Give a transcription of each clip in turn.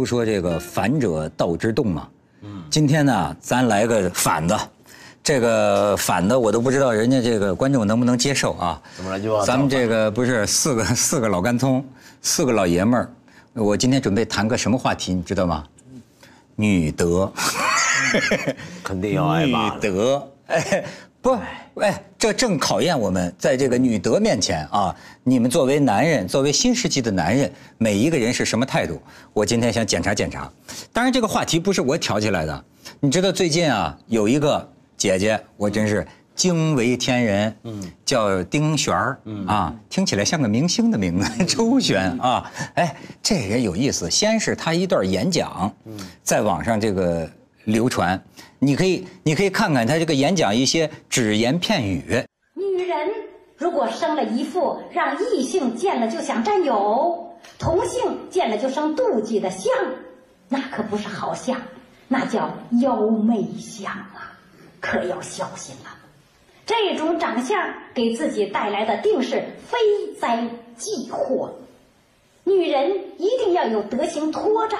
都说这个反者道之动嘛，嗯。今天呢，咱来个反的，这个反的我都不知道人家这个观众能不能接受啊？怎么了就咱们这个不是四个 四个老干葱，四个老爷们儿，我今天准备谈个什么话题，你知道吗？女德，肯定要挨女骂的。德，哎，不，哎，这正考验我们在这个女德面前啊，你们作为男人，作为新世纪的男人，每一个人是什么态度？我今天想检查检查。当然，这个话题不是我挑起来的，你知道最近啊，有一个姐姐，我真是惊为天人，嗯，叫丁璇儿，啊，听起来像个明星的名字，周璇啊，哎，这人有意思，先是她一段演讲，在网上这个流传，你可以你可以看看他这个演讲一些只言片语，女人如果生了一副让异性见了就想占有，同性见了就生妒忌的相，那可不是好相，那叫妖媚相啊，可要小心了。这种长相给自己带来的定是非灾即祸。女人一定要有德行拖着，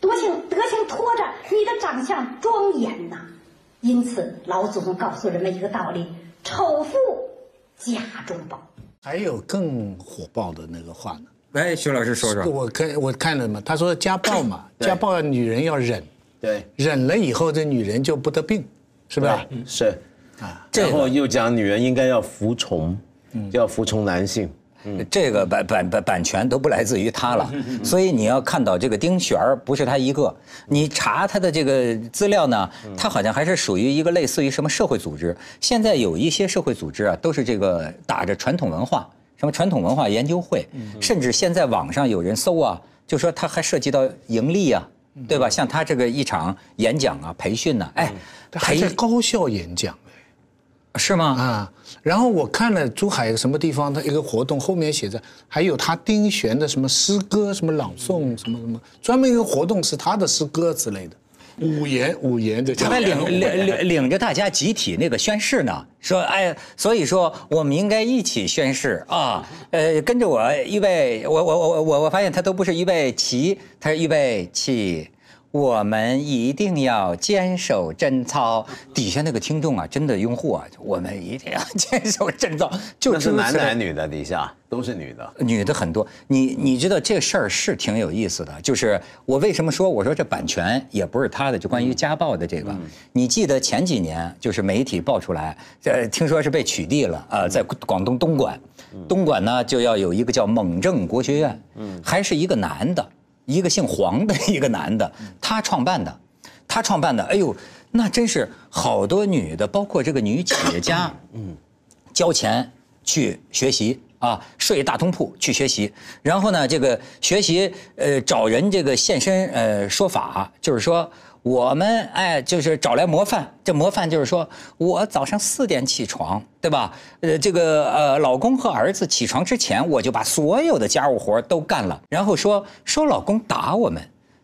德行德行拖着，你的长相庄严呐。因此，老祖宗告诉人们一个道理：丑妇家中宝。还有更火爆的那个话呢。哎，徐老师说说，我看我看了嘛，他说家暴嘛，家暴女人要忍，对，忍了以后这女人就不得病，是吧？是啊，然后又讲女人应该要服从，要服从男性。这个版版版版权都不来自于他了，所以你要看到这个丁璇儿不是他一个，你查他的这个资料呢，他好像还是属于一个类似于什么社会组织。现在有一些社会组织啊，都是这个打着传统文化，什么传统文化研究会，甚至现在网上有人搜啊，就说他还涉及到盈利啊，对吧？像他这个一场演讲啊、培训呢，哎，还在高校演讲是吗？啊。然后我看了珠海什么地方的一个活动，后面写着还有他丁璇的什么诗歌、什么朗诵、什么什么，专门一个活动是他的诗歌之类的，五言五言的。他还领领领领着大家集体那个宣誓呢，说哎，所以说我们应该一起宣誓啊，呃，跟着我预备，我我我我我发现他都不是预备齐，他是预备起。我们一定要坚守贞操。底下那个听众啊，真的用户啊，我们一定要坚守贞操。就那是男的女的？底下都是女的。女的很多，你你知道这事儿是挺有意思的，就是我为什么说我说这版权也不是他的，就关于家暴的这个，你记得前几年就是媒体爆出来，呃，听说是被取缔了啊、在广东东莞，东莞呢就要有一个叫蒙正国学院，还是一个男的，一个姓黄的 一个男的，他创办的，他创办的，哎呦，那真是好多女的，包括这个女企业家，嗯，交钱去学习啊，睡大通铺去学习，然后呢，这个学习呃找人这个现身呃说法，就是说我们哎就是找来模范，这模范就是说我早上四点起床，对吧？呃，这个呃老公和儿子起床之前，我就把所有的家务活都干了，然后说说老公打我们。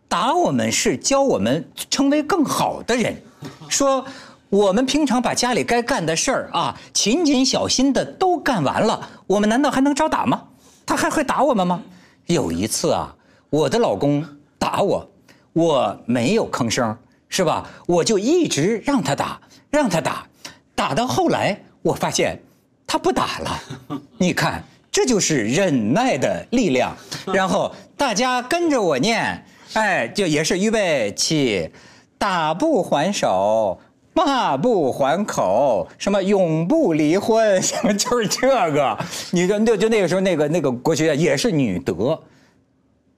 打我们是教我们成为更好的人，说我们平常把家里该干的事儿啊，勤谨小心的都干完了，我们难道还能招打吗？他还会打我们吗？有一次啊，我的老公打我，我没有吭声，是吧？我就一直让他打，让他打，打到后来，我发现他不打了。你看，这就是忍耐的力量。然后大家跟着我念。哎，就也是预备起，打不还手，骂不还口，什么永不离婚，什么就是这个。你就就就那个时候那个那个国学院也是女德，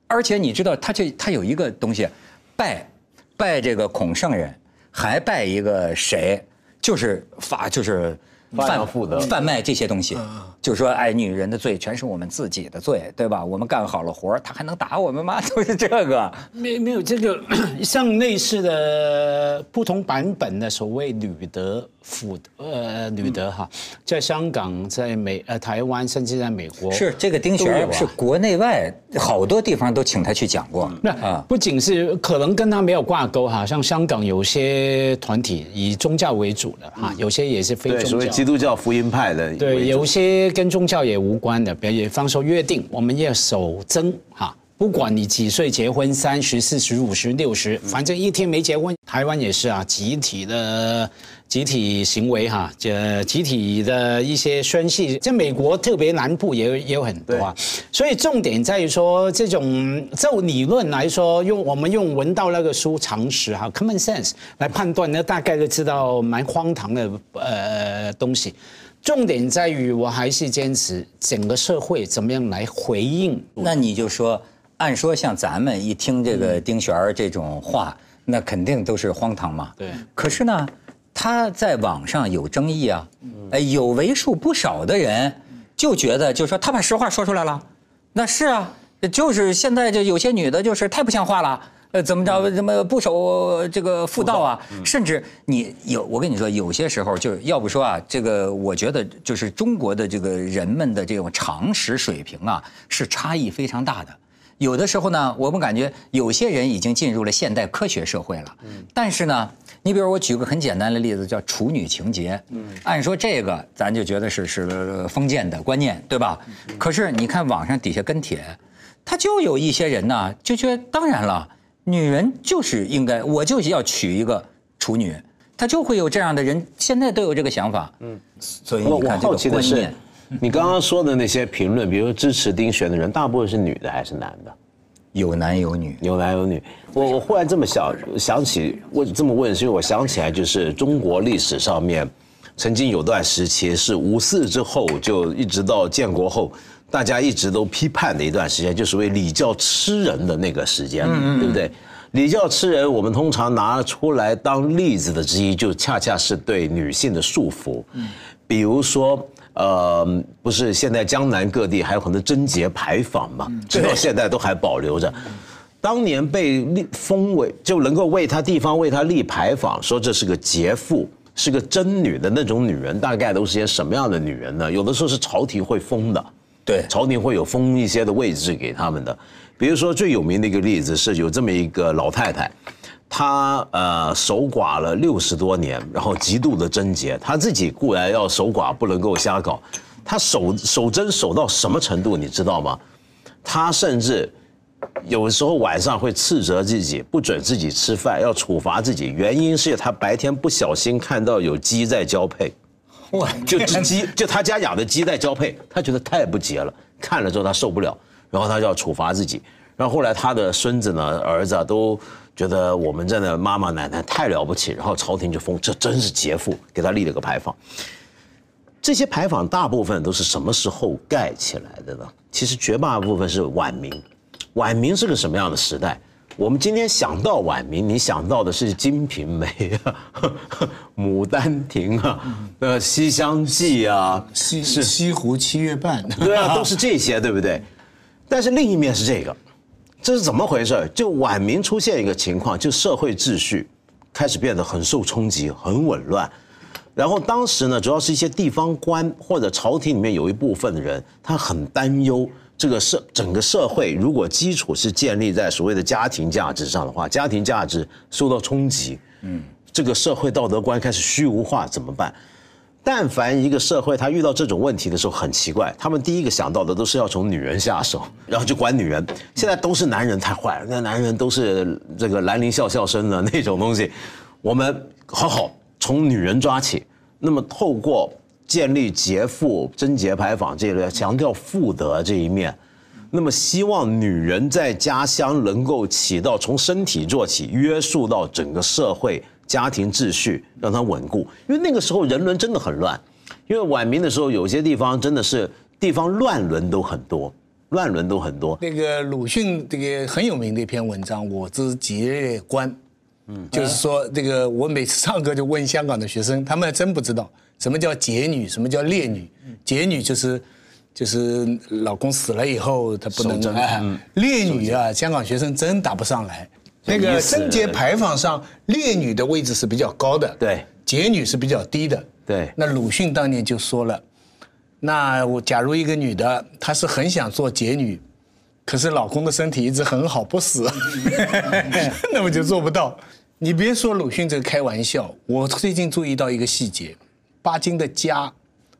而且你知道他这他有一个东西，拜拜这个孔圣人，还拜一个谁，就是法就是发扬妇德贩卖这些东西，就是说，哎，女人的罪全是我们自己的罪，对吧？我们干好了活儿，他还能打我们吗？都是这个。没没有这个像类似的不同版本的所谓女德妇呃女德哈，在香港、在美呃台湾，甚至在美国是这个丁都有啊璇是国内外好多地方都请他去讲过那啊。不仅是可能跟他没有挂钩哈，像香港有些团体以宗教为主的哈，有些也是非宗教。谓基督教福音派的对，有些跟宗教也无关的，比方说约定，我们要守贞哈。不管你几岁结婚，三十、四十、五十、六十，反正一天没结婚，台湾也是啊，集体的集体行为哈，这集体的一些宣誓，在美国特别南部也有也有很多啊，所以重点在于说，这种就理论来说，用我们用文道那个书常识哈 （common sense） 来判断那，大概就知道蛮荒唐的呃东西。重点在于，我还是坚持整个社会怎么样来回应。那你就说，按说像咱们一听这个丁璇儿这种话，那肯定都是荒唐嘛。对可是呢，他在网上有争议啊，哎，有为数不少的人就觉得，就说他把实话说出来了，那是啊，就是现在这有些女的，就是太不像话了。呃，怎么着？怎么不守这个妇道啊？甚至你有，我跟你说，有些时候就是要不说啊，这个我觉得就是中国的这个人们的这种常识水平啊，是差异非常大的。有的时候呢，我们感觉有些人已经进入了现代科学社会了，嗯但是呢，你比如我举个很简单的例子，叫处女情节。按说这个咱就觉得是是封建的观念，对吧？可是你看网上底下跟帖，他就有一些人呢，就觉得当然了，女人就是应该，我就是要娶一个处女，他就会有这样的人，现在都有这个想法。嗯，所以你看这个观念，，你刚刚说的那些评论，比如支持丁璇的人，大部分是女的还是男的？有男有女。有男有女。我我忽然这么想想起，我这么问是因为我想起来，就是中国历史上面曾经有段时期是五四之后，就一直到建国后，大家一直都批判的一段时间，就是为礼教吃人的那个时间，对不对？礼教吃人，我们通常拿出来当例子的之一，就恰恰是对女性的束缚，比如说。呃，不是，现在江南各地还有很多贞节牌坊嘛，直到现在都还保留着。当年被立封为就能够为他地方为他立牌坊，说这是个节妇，是个贞女的那种女人，大概都是些什么样的女人呢？有的时候是朝廷会封的，对朝廷会有封一些的位置给他们的。比如说最有名的一个例子是有这么一个老太太，她呃守寡了六十多年，然后极度的贞洁，他自己固然要守寡，不能够瞎搞。他守守贞守到什么程度，你知道吗？他甚至有时候晚上会斥责自己，不准自己吃饭，要处罚自己。原因是他白天不小心看到有鸡在交配，哇，就只鸡，就他家养的鸡在交配，他觉得太不洁了，看了之后他受不了，然后他就要处罚自己。然后后来他的孙子呢、儿子啊都觉得我们这的妈妈奶奶太了不起，然后朝廷就封这真是杰妇，给他立了个牌坊。这些牌坊大部分都是什么时候盖起来的呢？其实绝大部分是晚明。晚明是个什么样的时代？我们今天想到晚明，你想到的是《金瓶梅》啊，《牡丹亭》啊，呃，《西厢记》啊，西西湖七月半，对啊，都是这些，对不对？但是另一面是这个，这是怎么回事？就晚明出现一个情况，就社会秩序开始变得很受冲击，很紊乱。然后当时呢，主要是一些地方官或者朝廷里面有一部分的人，他很担忧这个社整个社会如果基础是建立在所谓的家庭价值上的话，家庭价值受到冲击，嗯，这个社会道德观开始虚无化怎么办？但凡一个社会他遇到这种问题的时候，很奇怪，他们第一个想到的都是要从女人下手，然后就管女人。现在都是男人太坏了，那男人都是这个兰陵笑笑生的那种东西，我们好好从女人抓起。那么透过建立节妇、贞节牌坊这一类强调妇德这一面，那么希望女人在家乡能够起到从身体做起，约束到整个社会家庭秩序，让它稳固。因为那个时候人伦真的很乱，因为晚明的时候有些地方真的是地方乱伦都很多，乱伦都很多。那个鲁迅这个很有名的一篇文章《我之节烈观》，嗯，就是说这个我每次上课就问香港的学生，他们还真不知道什么叫节女，什么叫烈女。节女就是就是老公死了以后她不能烈女啊，香港学生真答不上来。那个贞节牌坊上，烈女的位置是比较高的，对，节女是比较低的，对。那鲁迅当年就说了，那我假如一个女的，她是很想做节女，可是老公的身体一直很好不死，那么就做不到。你别说鲁迅这个开玩笑，我最近注意到一个细节，巴金的家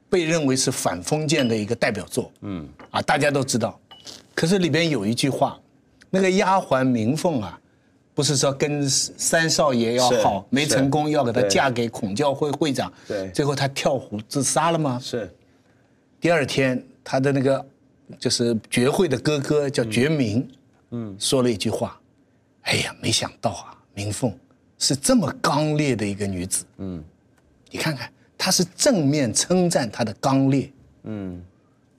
被认为是反封建的一个代表作，嗯，啊，大家都知道，可是里边有一句话，那个丫鬟明凤啊。不是说跟三少爷要好，没成功要给他嫁给孔教会会长，对。最后他跳湖自杀了吗？是，第二天，他的那个就是觉慧的哥哥叫觉明，嗯，说了一句话，哎呀，没想到啊，明凤是这么刚烈的一个女子，嗯，你看看，他是正面称赞她的刚烈，嗯，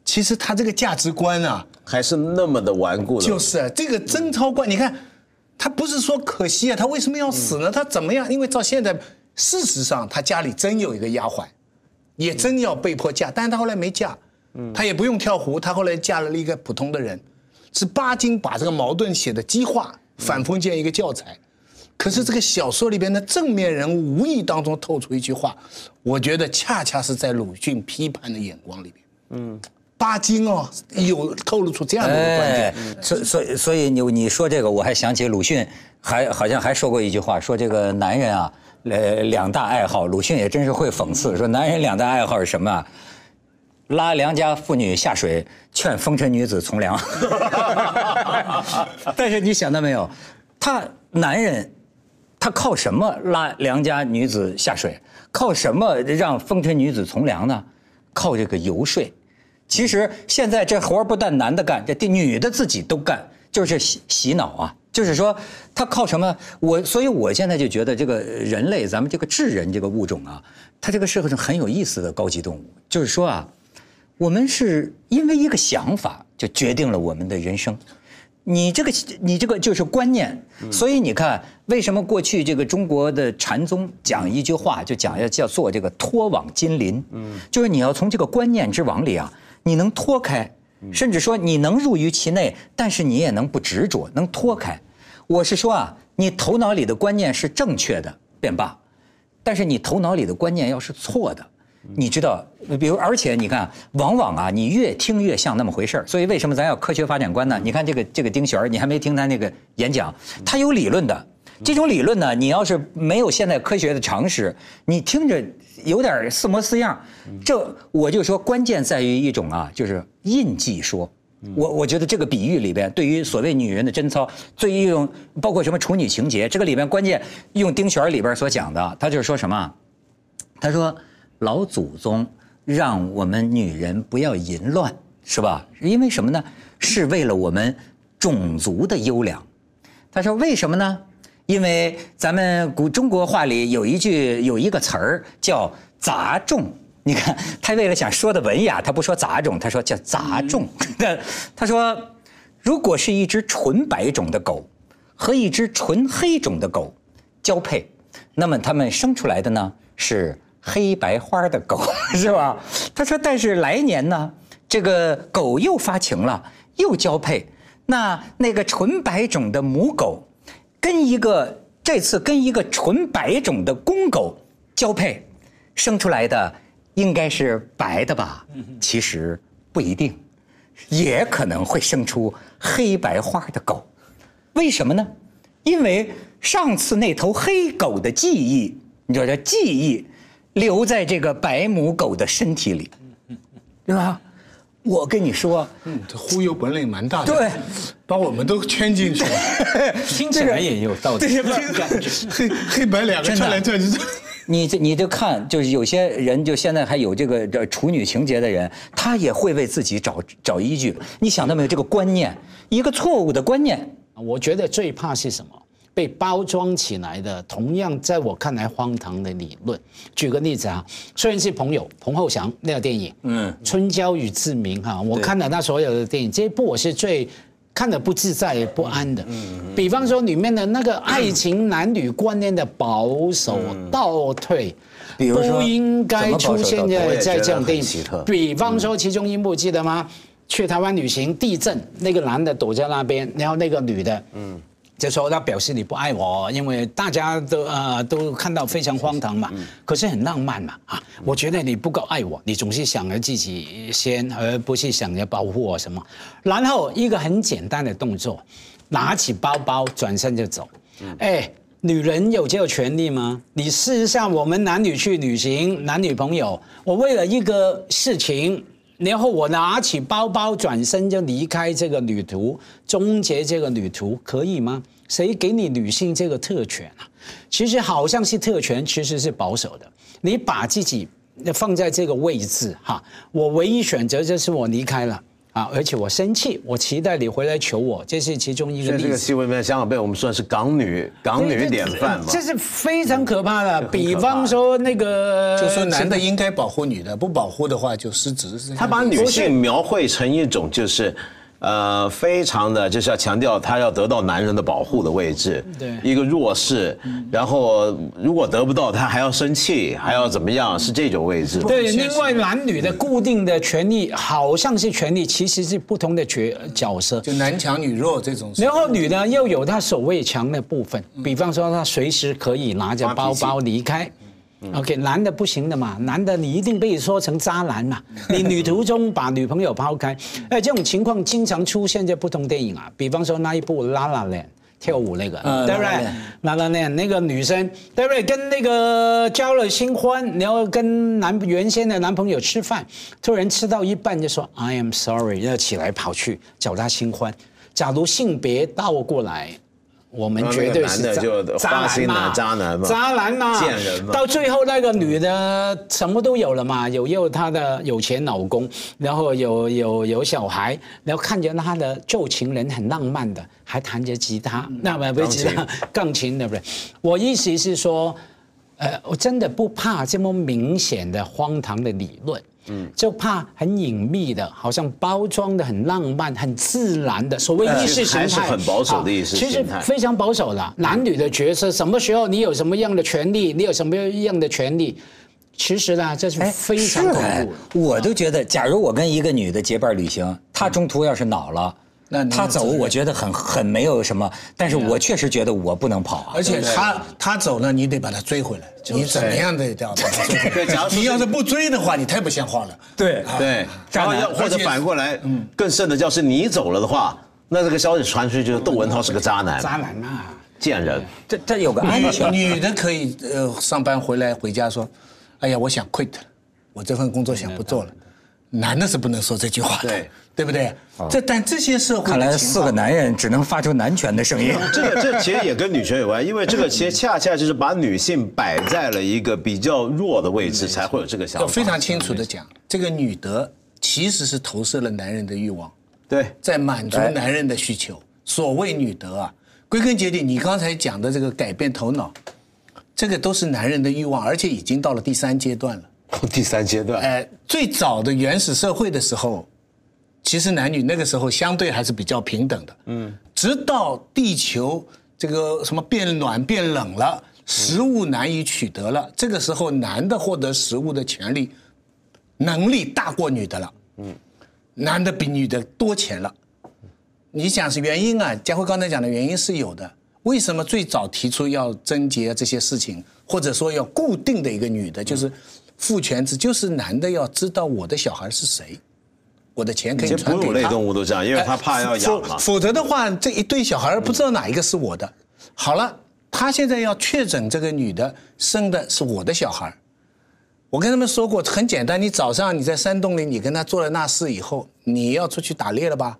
其实他这个价值观啊，还是那么的顽固的。就是啊这个贞操观，你看，他不是说可惜啊，他为什么要死呢？他怎么样？因为到现在，事实上他家里真有一个丫鬟，也真要被迫嫁，但是他后来没嫁，他也不用跳湖，他后来嫁了一个普通的人，是巴金把这个矛盾写的激化，反封建一个教材。可是这个小说里边的正面人物无意当中透出一句话，我觉得恰恰是在鲁迅批判的眼光里边，嗯，巴金哦有透露出这样的一个观点哎，，所所以所以你你说这个，我还想起鲁迅还好像还说过一句话，说这个男人啊，呃，两大爱好，鲁迅也真是会讽刺，说男人两大爱好是什么啊？拉良家妇女下水，劝风尘女子从良。但是你想到没有，他男人，他靠什么拉良家女子下水？靠什么让风尘女子从良呢？靠这个游说。其实现在这活儿不但男的干，这女的自己都干，就是洗洗脑啊。就是说，他靠什么？我所以，我现在就觉得这个人类，咱们这个智人这个物种啊，它这个社会上很有意思的高级动物。就是说啊，我们是因为一个想法就决定了我们的人生。你这个你这个就是观念，所以你看，为什么过去这个中国的禅宗讲一句话，就讲要叫做这个脱网金鳞，嗯，就是你要从这个观念之网里啊，你能脱开，甚至说你能入于其内，但是你也能不执着，能脱开。我是说啊，你头脑里的观念是正确的便罢，但是你头脑里的观念要是错的，你知道，比如而且你看，往往啊，你越听越像那么回事儿。所以为什么咱要科学发展观呢？你看这个这个丁璇儿，你还没听他那个演讲，他有理论的。这种理论呢，你要是没有现代科学的常识，你听着有点似模似样。这我就说，关键在于一种啊，就是印记说。我我觉得这个比喻里边，对于所谓女人的贞操，对于一种包括什么处女情节，这个里边关键用丁璇儿里边所讲的，他就是说什么啊？他说老祖宗让我们女人不要淫乱，是吧？因为什么呢？是为了我们种族的优良。他说为什么呢？因为咱们古中国话里有一句有一个词儿叫杂种。你看他为了想说的文雅，他不说杂种，他说叫杂种。那他说，如果是一只纯白种的狗和一只纯黑种的狗交配，那么它们生出来的呢是黑白花的狗，是吧？他说，但是来年呢，这个狗又发情了，又交配，那那个纯白种的母狗跟一个这次跟一个纯白种的公狗交配，生出来的应该是白的吧？其实不一定，也可能会生出黑白花的狗。为什么呢？因为上次那头黑狗的记忆，你知道叫记忆留在这个白母狗的身体里，对吧？我跟你说，嗯，这忽悠本领蛮大的，对，把我们都圈进去了。听起来也有道理。这是 黑黑白两个真的串来串去，你这你就看，就是有些人就现在还有这个这处女情节的人，他也会为自己找找依据。你想到没有？这个观念，一个错误的观念。我觉得最怕是什么？被包装起来的，同样在我看来荒唐的理论。举个例子啊，虽然是朋友彭浩翔那个电影，嗯，《春娇与志明》哈，我看了他所有的电影，这一部我是最看的不自在不安的。嗯，比方说里面的那个爱情男女观念的保守倒退，不应该出现在在这种电影。比方说其中一幕记得吗？去台湾旅行，地震，那个男的躲在那边，然后那个女的，嗯。就说他表示你不爱我，因为大家都呃都看到非常荒唐嘛，可是很浪漫嘛啊！我觉得你不够爱我，你总是想着自己先，而不是想着保护我什么。然后一个很简单的动作，拿起包包转身就走。哎，女人有这个权利吗？你试一下，我们男女去旅行，男女朋友，我为了一个事情。然后我拿起包包，转身就离开这个旅途，终结这个旅途，可以吗？谁给你女性这个特权啊？其实好像是特权，其实是保守的。你把自己放在这个位置哈，我唯一选择就是我离开了啊，而且我生气，我期待你回来求我，这是其中一个例子这个例子。戏里面，香港被我们算是港女港女典范嘛这。是非常可怕的。比方说那个，就说男的应该保护女的，不保护的话就失职。他把女性描绘成一种就是。呃，非常的就是要强调她要得到男人的保护的位置，对一个弱势，然后如果得不到，她还要生气，还要怎么样，是这种位置。对，另外男女的固定的权利好像是权利，其实是不同的角角色。就男强女弱这种。然后女的又有她守卫强的部分，比方说她随时可以拿着包包离开。OK，男的不行的嘛，男的你一定被说成渣男嘛。你旅途中把女朋友抛开，哎，这种情况经常出现在不同电影啊，比方说那一部《La La Land》。跳舞那个，对不对 Land？La La Land 那个女生，对不对？跟那个交了新欢，然后跟男原先的男朋友吃饭，突然吃到一半就说 I am sorry，要起来跑去找他新欢。假如性别倒过来，我们绝对是男的就心男嘛，渣男嘛渣男嘛，贱人嘛到最后那个女的什么都有了嘛，有有她的有钱老公，然后有有有小孩，然后看着她的旧情人很浪漫的，还弹着吉他，那么不是吉他钢琴对不对？我意思是说，呃，我真的不怕这么明显的荒唐的理论。嗯，就怕很隐秘的，好像包装的很浪漫、很自然的所谓意识形态，还是很保守的意识啊其实非常保守的。男女的角色，什么时候你有什么样的权利，你有什么样的权利，其实呢，这是哎，非常恐是哎怖。我都觉得，假如我跟一个女的结伴旅行，她中途要是恼了，那他走，我觉得很很没有什么，但是我确实觉得我不能跑啊。而且他他走了，你得把他追回来，你怎么样得要把他追回来。你要是不追的话，你太不像话了。对对，渣男然后要或者反过来，更甚的，要是你走了的话，那这个消息传出去就是窦文涛是个渣男、渣男呐，贱人。这这有个安全。女女的可以呃上班回来回家说，哎呀，我想 quit 了，我这份工作想不做了。男的是不能说这句话的，对对不对？这但这些社会看来四个男人只能发出男权的声音。这个这其实也跟女权有关，因为这个其实恰恰就是把女性摆在了一个比较弱的位置，才会有这个想法。要非常清楚的讲，这个女德其实是投射了男人的欲望，对，在满足男人的需求。所谓女德啊，归根结底，你刚才讲的这个改变头脑，这个都是男人的欲望，而且已经到了第三阶段了。第三阶段，哎，最早的原始社会的时候，其实男女那个时候相对还是比较平等的。嗯，直到地球这个什么变暖变冷了，食物难以取得了，这个时候男的获得食物的权利能力大过女的了。嗯，男的比女的多钱了。你想是原因啊？佳慧刚才讲的原因是有的。为什么最早提出要贞洁这些事情，或者说要固定的一个女的，就是父权制，就是男的要知道我的小孩是谁，我的钱可以其实哺乳类。动物都这样，因为他怕要养嘛否。否则的话，这一对小孩不知道哪一个是我的。好了，他现在要确诊这个女的生的是我的小孩我跟他们说过，很简单，你早上你在山洞里，你跟他做了那事以后，你要出去打猎了吧？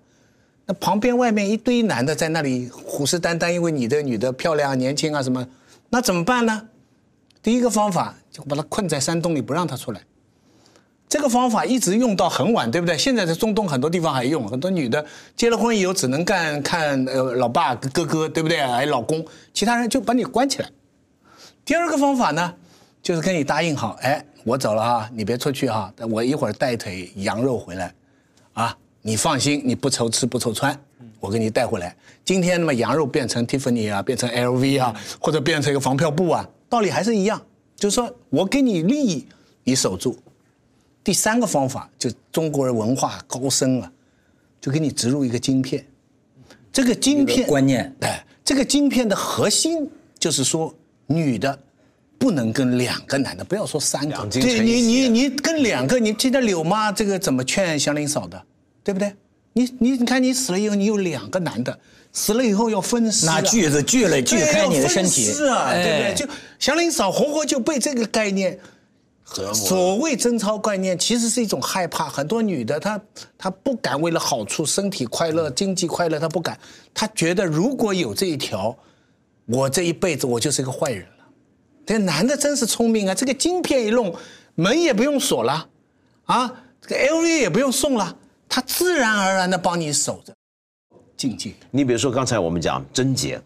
那旁边外面一堆男的在那里虎视眈眈，因为你的女的漂亮、年轻啊什么，那怎么办呢？第一个方法就把他困在山洞里，不让他出来。这个方法一直用到很晚，对不对？现在在中东很多地方还用，很多女的结了婚以后只能干看呃老爸哥哥，对不对？还有老公，其他人就把你关起来。第二个方法呢，就是跟你答应好，哎，我走了哈，你别出去哈，我一会儿带腿羊肉回来，啊，你放心，你不愁吃不愁穿，我给你带回来。今天那么羊肉变成 Tiffany 啊，变成 LV 啊，或者变成一个防票布啊，道理还是一样，就是说我给你利益，你守住。第三个方法就中国人文化高深啊，就给你植入一个晶片，这个晶片观念，哎，这个晶片的核心就是说，女的不能跟两个男的，不要说三个，对你你你跟两个，你记得柳妈这个怎么劝祥林嫂的，对不对？你你你看你死了以后，你有两个男的，死了以后要分尸啊，拿锯子锯了锯开你的身体分尸啊，对不哎对？就祥林嫂活活就被这个概念。所谓贞操观念，其实是一种害怕。很多女的她她不敢为了好处、身体快乐、经济快乐，她不敢。她觉得如果有这一条，我这一辈子我就是一个坏人了。这男的真是聪明啊！这个晶片一弄，门也不用锁了，啊，这个 LV 也不用送了，他自然而然的帮你守着境界。你比如说刚才我们讲贞洁、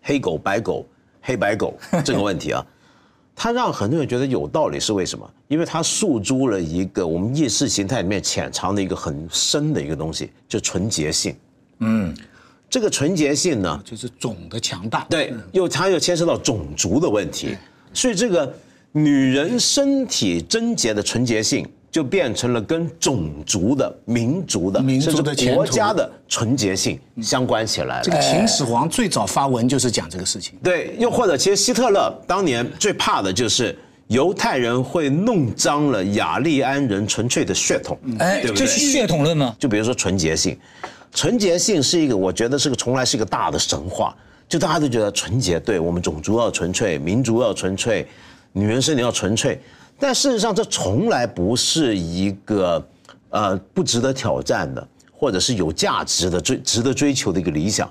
黑狗、白狗、黑白狗 这个问题啊，它让很多人觉得有道理，是为什么？因为它诉诸了一个我们意识形态里面潜藏的一个很深的一个东西，就纯洁性。嗯，这个纯洁性呢，就是种的强大。对，又它又牵涉到种族的问题，所以这个女人身体贞洁的纯洁性，就变成了跟种族的、民族的、民族的甚至国家的纯洁性相关起来了。这个秦始皇最早发文就是讲这个事情。对，又或者其实希特勒当年最怕的就是犹太人会弄脏了雅利安人纯粹的血统，哎，对不对？这是血统论吗？就比如说纯洁性，纯洁性是一个，我觉得是个从来是一个大的神话，就大家都觉得纯洁，对我们种族要纯粹，民族要纯粹，女人身体要纯粹，但事实上这从来不是一个呃不值得挑战的，或者是有价值的追值得追求的一个理想。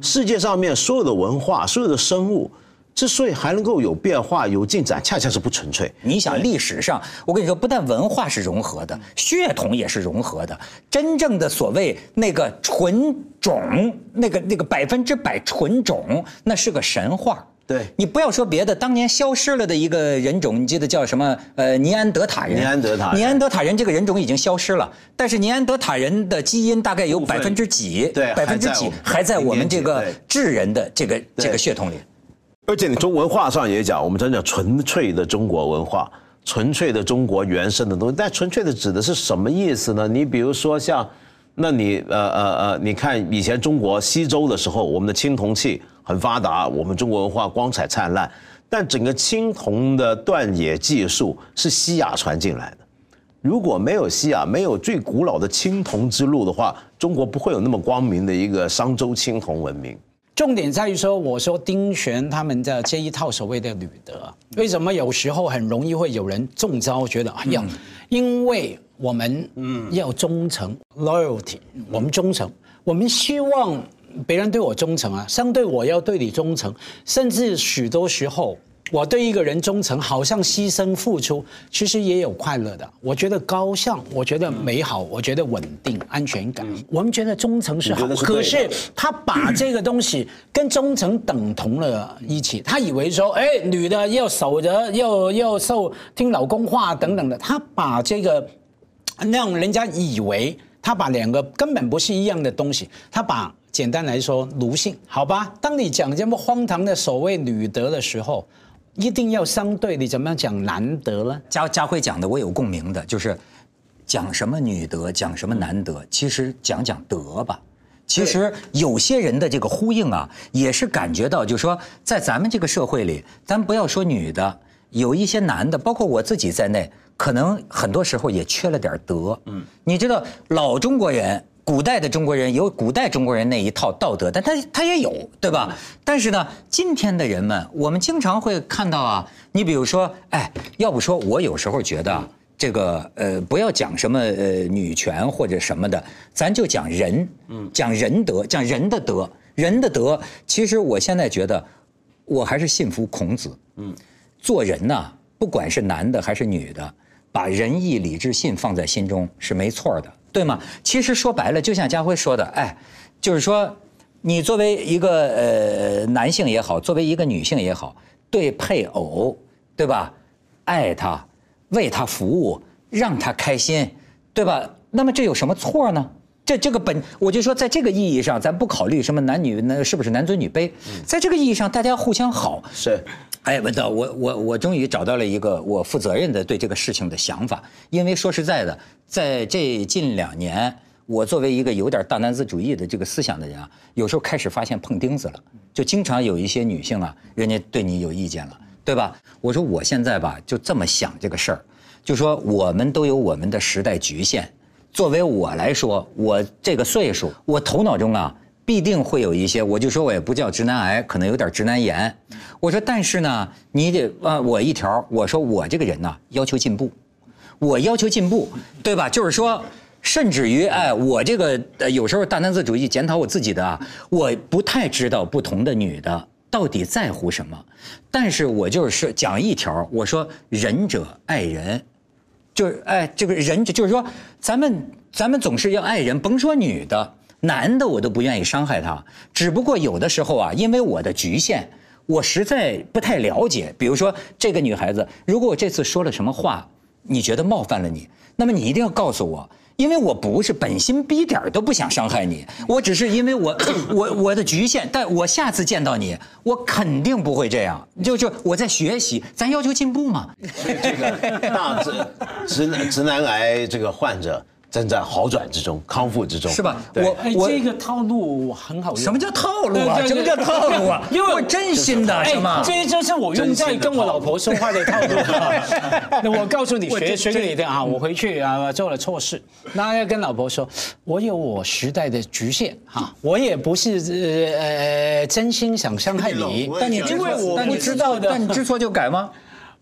世界上面所有的文化，所有的生物。之所以还能够有变化、有进展，恰恰是不纯粹。你想历史上，我跟你说，不但文化是融合的，血统也是融合的。真正的所谓那个纯种，那个那个百分之百纯种，那是个神话。对你不要说别的，当年消失了的一个人种，你记得叫什么？呃，尼安德塔人。尼安德塔人尼安德塔人这个人种已经消失了，但是尼安德塔人的基因大概有百分之几？对百分之几还还在在我们这个智人的这个这个血统里。而且你从文化上也讲，我们真讲纯粹的中国文化，纯粹的中国原生的东西。但纯粹的指的是什么意思呢？你比如说像，那你呃呃呃，你看以前中国西周的时候，我们的青铜器很发达，我们中国文化光彩灿烂。但整个青铜的锻冶技术是西亚传进来的。如果没有西亚，没有最古老的青铜之路的话，中国不会有那么光明的一个商周青铜文明。重点在于说，我说丁玄他们的这一套所谓的吕德，为什么有时候很容易会有人中招，觉得哎呀，因为我们嗯要忠诚 loyalty，我们忠诚，我们希望别人对我忠诚啊，相对我要对你忠诚，甚至许多时候。我对一个人忠诚，好像牺牲付出，其实也有快乐的。我觉得高尚，我觉得美好，我觉得稳定、安全感。我们觉得忠诚是好的可是他把这个东西跟忠诚等同了一起，他以为说，哎，女的要守着，要要受听老公话等等的，他把这个让人家以为他把两个根本不是一样的东西，他把简单来说奴性，好吧？当你讲这么荒唐的所谓女德的时候，一定要相对你怎么样讲男德呢？家家辉讲的我有共鸣的，就是讲什么女德，讲什么男德，其实讲讲德吧。其实有些人的这个呼应啊，也是感觉到，就是说，在咱们这个社会里，咱不要说女的，有一些男的，包括我自己在内，可能很多时候也缺了点德。嗯，你知道老中国人。古代的中国人有古代中国人那一套道德，但他他也有，对吧？但是呢，今天的人们，我们经常会看到啊，你比如说，哎，要不说我有时候觉得啊这个呃，不要讲什么呃女权或者什么的，咱就讲人，嗯，讲仁德，讲人的德，人的德。其实我现在觉得，我还是信服孔子，嗯，做人呐，不管是男的还是女的，把仁义礼智信放在心中是没错的，对吗？其实说白了，就像家辉说的，哎，就是说，你作为一个呃男性也好，作为一个女性也好，对配偶，对吧？爱他，为他服务，让他开心，对吧？那么这有什么错呢？这这个本，我就说，在这个意义上，咱不考虑什么男女那是不是男尊女卑，在这个意义上，大家互相好。是，哎，文道，我我我终于找到了一个我负责任的对这个事情的想法。因为说实在的，在这近两年，我作为一个有点大男子主义的这个思想的人啊，有时候开始发现碰钉子了，就经常有一些女性啊，人家对你有意见了，对吧？我说我现在吧，就这么想这个事儿，就说我们都有我们的时代局限。作为我来说，我这个岁数，我头脑中啊必定会有一些，我就说我也不叫直男癌，可能有点直男炎。我说，但是呢，你得啊，我一条，我说我这个人呢要求进步，我要求进步，对吧？就是说，甚至于哎，我这个有时候大男子主义检讨我自己的啊，我不太知道不同的女的到底在乎什么，但是我就是讲一条，我说仁者爱人。就是哎，这个人就是说，咱们咱们总是要爱人，甭说女的，男的我都不愿意伤害他。只不过有的时候啊，因为我的局限，我实在不太了解。比如说这个女孩子，如果我这次说了什么话，你觉得冒犯了你，那么你一定要告诉我，因为我不是本心逼点儿都不想伤害你，我只是因为我我我的局限。但我下次见到你，我肯定不会这样。就就我在学习，咱要求进步嘛。这个大直直男直男癌这个患者正在好转之中，康复之中，是吧？我哎，我这个套路很好用。什么叫套路啊？什么叫套路啊？因为我真心的，哎是吗？这就是我用在跟我老婆说话的套路。那我告诉你，学学给你的啊，我回去啊做了错事，那要跟老婆说，我有我时代的局限哈，我也不是呃呃真心想伤害你，但你因为我不但你知道的，但你知错就改吗？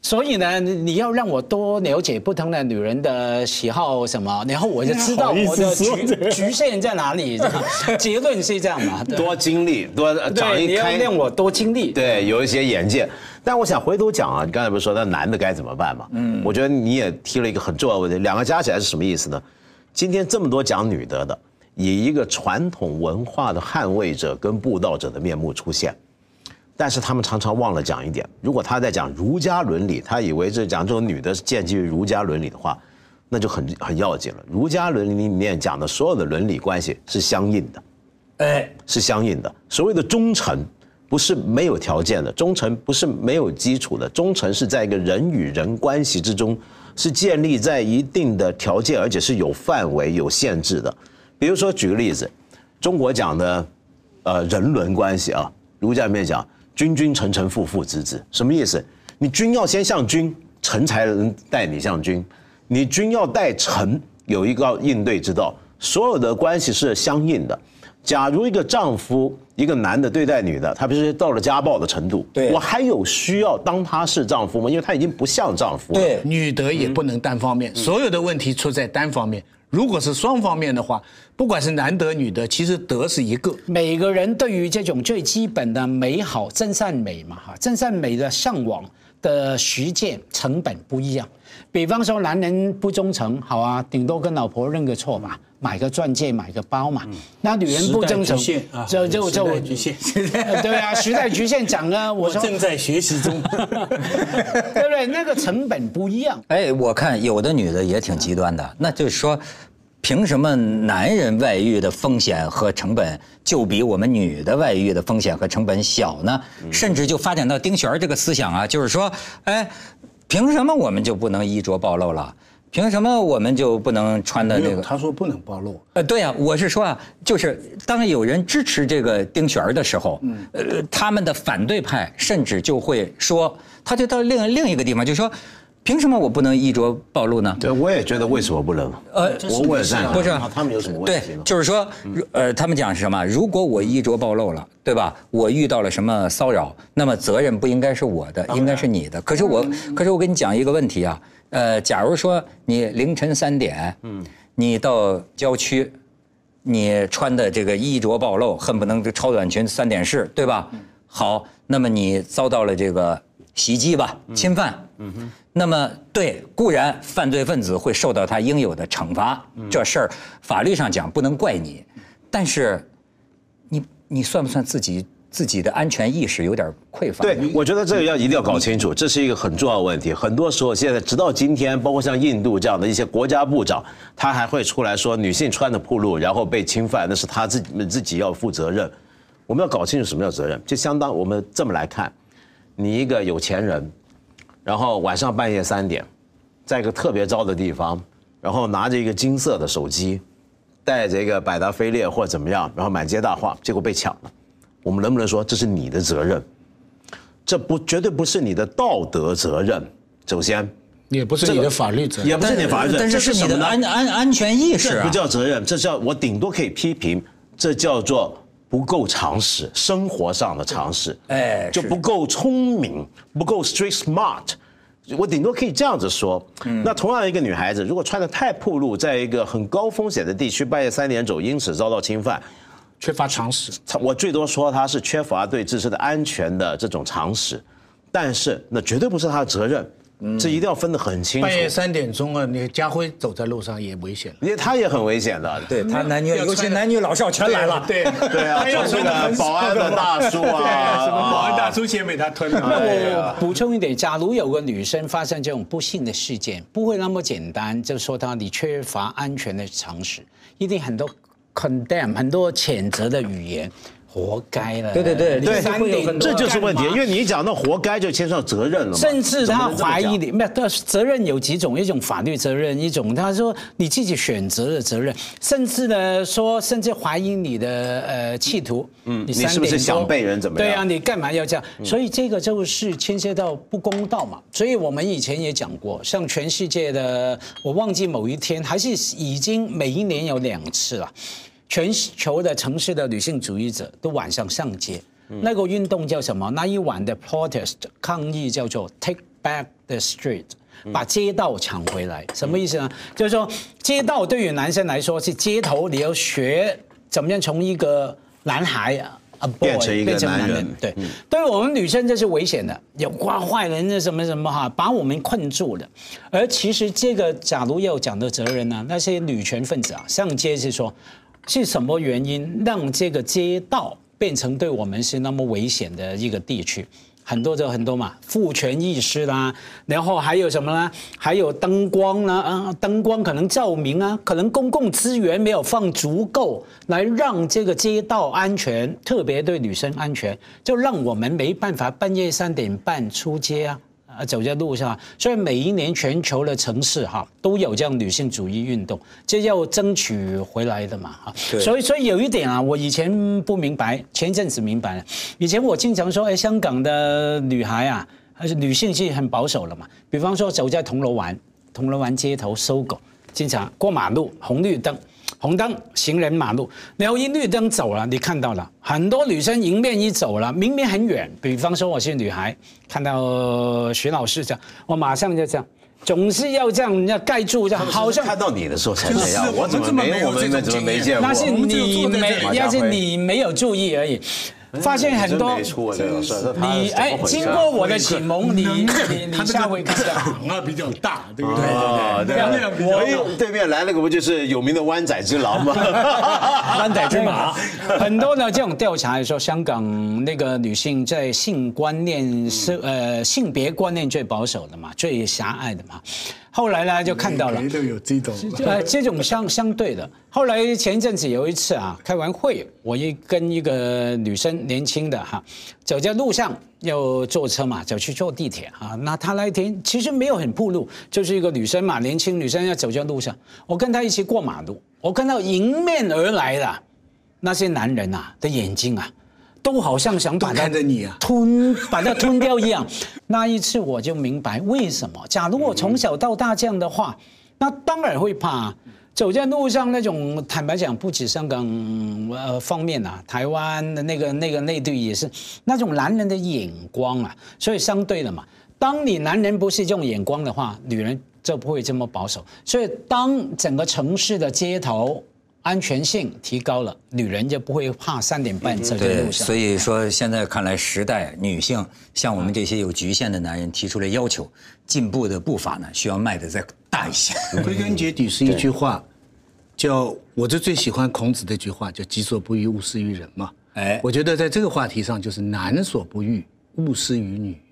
所以呢，你你要让我多了解不同的女人的喜好什么，然后我就知道我的局局限在哪里。结论是这样嘛？多经历，多呃长对，你要一开，让我多经历。对，有一些眼界。但我想回头讲啊，你刚才不是说那男的该怎么办嘛？嗯，我觉得你也提了一个很重要的问题，两个加起来是什么意思呢？今天这么多讲女德的，以一个传统文化的捍卫者跟布道者的面目出现。但是他们常常忘了讲一点，如果他在讲儒家伦理，他以为这讲这种女的是建基于儒家伦理的话，那就很很要紧了。儒家伦理里面讲的所有的伦理关系是相应的，哎，是相应的。所谓的忠诚，不是没有条件的，忠诚不是没有基础的，忠诚是在一个人与人关系之中，是建立在一定的条件，而且是有范围、有限制的。比如说，举个例子，中国讲的，呃，人伦关系啊，儒家里面讲君君臣臣父父子子，什么意思？你君要先像君，臣才能待你像君；你君要待臣，有一个应对之道。所有的关系是相应的。假如一个丈夫，一个男的对待女的，他不是到了家暴的程度，对我还有需要当他是丈夫吗？因为他已经不像丈夫了。对，女德也不能单方面，所有的问题出在单方面。如果是双方面的话，不管是男德女德，其实德是一个。每个人对于这种最基本的美好、真善美嘛，哈，真善美的向往的实践成本不一样。比方说，男人不忠诚，好啊，顶多跟老婆认个错嘛，买个钻戒，买个包嘛。那女人不忠诚就就就时代局限对啊，时代局限讲呢，我 我说正在学习中。对不对？那个成本不一样。哎，我看有的女的也挺极端的，那就是说，凭什么男人外遇的风险和成本就比我们女的外遇的风险和成本小呢？甚至就发展到丁璇儿这个思想啊，就是说，哎，凭什么我们就不能衣着暴露了？凭什么我们就不能穿的那个？他说不能暴露。呃，对啊、我是说啊，就是当有人支持这个丁璇儿的时候，呃，他们的反对派甚至就会说，他就到另另一个地方，就说，凭什么我不能衣着暴露呢？对，我也觉得为什么不能？呃，我我也赞成。不是他们有什么问题呢，？就是说，呃，他们讲是什么？如果我衣着暴露了，对吧？我遇到了什么骚扰，那么责任不应该是我的，应该是你的。可是我，可是我跟你讲一个问题啊，呃，假如说你凌晨三点，嗯，你到郊区，你穿的这个衣着暴露，恨不能这超短裙三点式，对吧？好，那么你遭到了这个袭击吧，侵犯。嗯哼。那么对，固然犯罪分子会受到他应有的惩罚，这事儿法律上讲不能怪你，但是，你你算不算自己自己的安全意识有点匮乏？对，我觉得这个要一定要搞清楚，这是一个很重要的问题。很多时候，现在直到今天，包括像印度这样的一些国家部长，他还会出来说，女性穿的暴露，然后被侵犯，那是他自己自己要负责任。我们要搞清楚什么叫责任，就相当我们这么来看，你一个有钱人。然后晚上半夜三点，在一个特别糟的地方，然后拿着一个金色的手机，带着一个百达翡丽或怎么样，然后满街大晃，结果被抢了。我们能不能说这是你的责任？这不绝对不是你的道德责任。首先，也不是你的法律责任，也不是你的法律责任，但是是你的安安安全意识啊。不叫责任，这叫我顶多可以批评，这叫做。不够常识，生活上的常识，哎，就不够聪明，不够 street smart，我顶多可以这样子说。那同样一个女孩子，如果穿的太暴露，在一个很高风险的地区，半夜三点走，因此遭到侵犯，缺乏常识。我最多说她是缺乏对自身的安全的这种常识，但是那绝对不是她的责任。这一定要分得很清楚。半夜三点钟啊，那家辉走在路上也危险，因为他也很危险的。对他男女，尤其男女老少全来了。对对啊，就是个保安的大叔啊，什么保安大叔先被他吞了。那我补充一点，假如有个女生发生这种不幸的事件，不会那么简单，就说她你缺乏安全的常识，一定很多 condemn 很多谴责的语言。活该了，对对对对，这就是问题，因为你讲到活该就牵涉到责任了甚至他怀疑你，没有，责任有几种，一种法律责任，一种他说你自己选择的责任，甚至呢说，甚至怀疑你的呃企图，嗯，你是不是想被人怎么样？对啊，你干嘛要这样？所以这个就是牵涉到不公道嘛。所以我们以前也讲过，像全世界的，我忘记某一天还是已经每一年有两次了。全球的城市的女性主义者都晚上上街，那个运动叫什么？那一晚的 protest 抗议叫做 Take Back the Street，把街道抢回来。什么意思呢？就是说，街道对于男生来说是街头，你要学怎么样从一个男孩啊变成一个男人。对，对于我们女生这是危险的，有刮坏人的什么什么哈，把我们困住了。而其实这个，假如要讲的责任呢，那些女权分子啊，上街是说。是什么原因让这个街道变成对我们是那么危险的一个地区？很多就很多嘛，父权意识啦，然后还有什么呢？还有灯光呢？啊，灯光可能照明啊，可能公共资源没有放足够来让这个街道安全，特别对女生安全，就让我们没办法半夜三点半出街啊。啊，走在路上，所以每一年全球的城市哈都有这样女性主义运动，这要争取回来的嘛哈。所以，所以有一点啊，我以前不明白，前阵子明白了。以前我经常说，哎，香港的女孩啊，还是女性是很保守了嘛。比方说，走在铜锣湾，铜锣湾街头搜狗，经常过马路，红绿灯。红灯，行人马路，然后一绿灯走了，你看到了很多女生迎面一走了，明明很远。比方说我是女孩，看到徐老师这样，我马上就这样，总是要这样要盖住这样，好像看到你的时候才这样。我怎么没有我们怎么没见过？那是你没，那是你没有注意而已。发现很多，你哎，经过我的启蒙，你你你下回看场啊比较大，对不对？对对我对面来那个不就是有名的湾仔之狼吗？湾仔之马，很多呢这种调查说，香港那个女性在性观念是呃性别观念最保守的嘛，最狭隘的嘛。后来呢，就看到了，都有这种，呃，这种相相对的。后来前一阵子有一次啊，开完会，我一跟一个女生，年轻的哈，走在路上要坐车嘛，走去坐地铁啊。那她那天其实没有很铺路，就是一个女生嘛，年轻女生要走在路上，我跟她一起过马路，我看到迎面而来的那些男人啊的眼睛啊。都好像想把它吞，把它吞掉一样。那一次我就明白为什么。假如我从小到大这样的话，那当然会怕。走在路上那种，坦白讲，不止香港呃方面啊，台湾的那个那个内地也是那种男人的眼光啊。所以相对的嘛，当你男人不是这种眼光的话，女人就不会这么保守。所以当整个城市的街头。安全性提高了，女人就不会怕三点半走在对，路上。所以说现在看来，时代女性向我们这些有局限的男人提出了要求，进步的步伐呢需要迈得再大一些。归根结底是一句话，叫我就最喜欢孔子的一句话，叫“己所不欲，勿施于人”嘛。哎我觉得在这个话题上，就是男所不欲，勿施于女。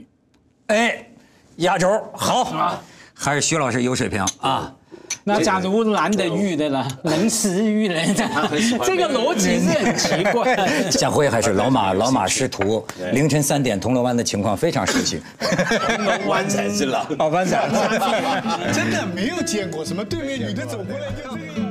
哎，压轴好，还是徐老师有水平啊。那假如男的遇的呢？能食于人的，这个逻辑是很奇怪。夏辉还是老马 老马师徒，凌晨三点铜锣湾的情况非常熟悉。铜锣湾才是老。好班长，真的没有见过什么对面女的走过来就这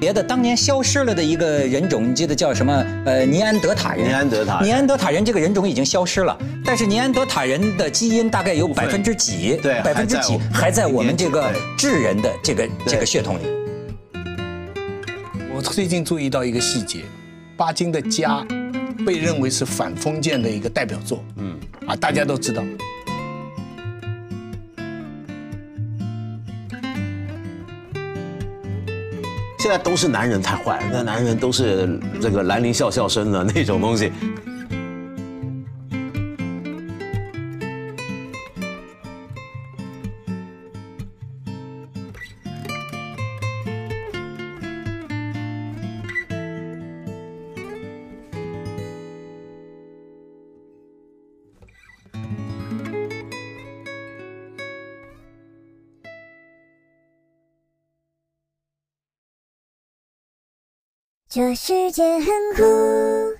别的当年消失了的一个人种，你记得叫什么？呃，尼安德塔人。尼安德塔人尼安德塔人这个人种已经消失了，但是尼安德塔人的基因大概有百分之几？对百分之几还还在在我们这个智人的这个这个血统里。我最近注意到一个细节，巴金的家被认为是反封建的一个代表作。嗯，啊，大家都知道。现在都是男人太坏，那男人都是这个兰陵笑笑生的那种东西。这世界很酷。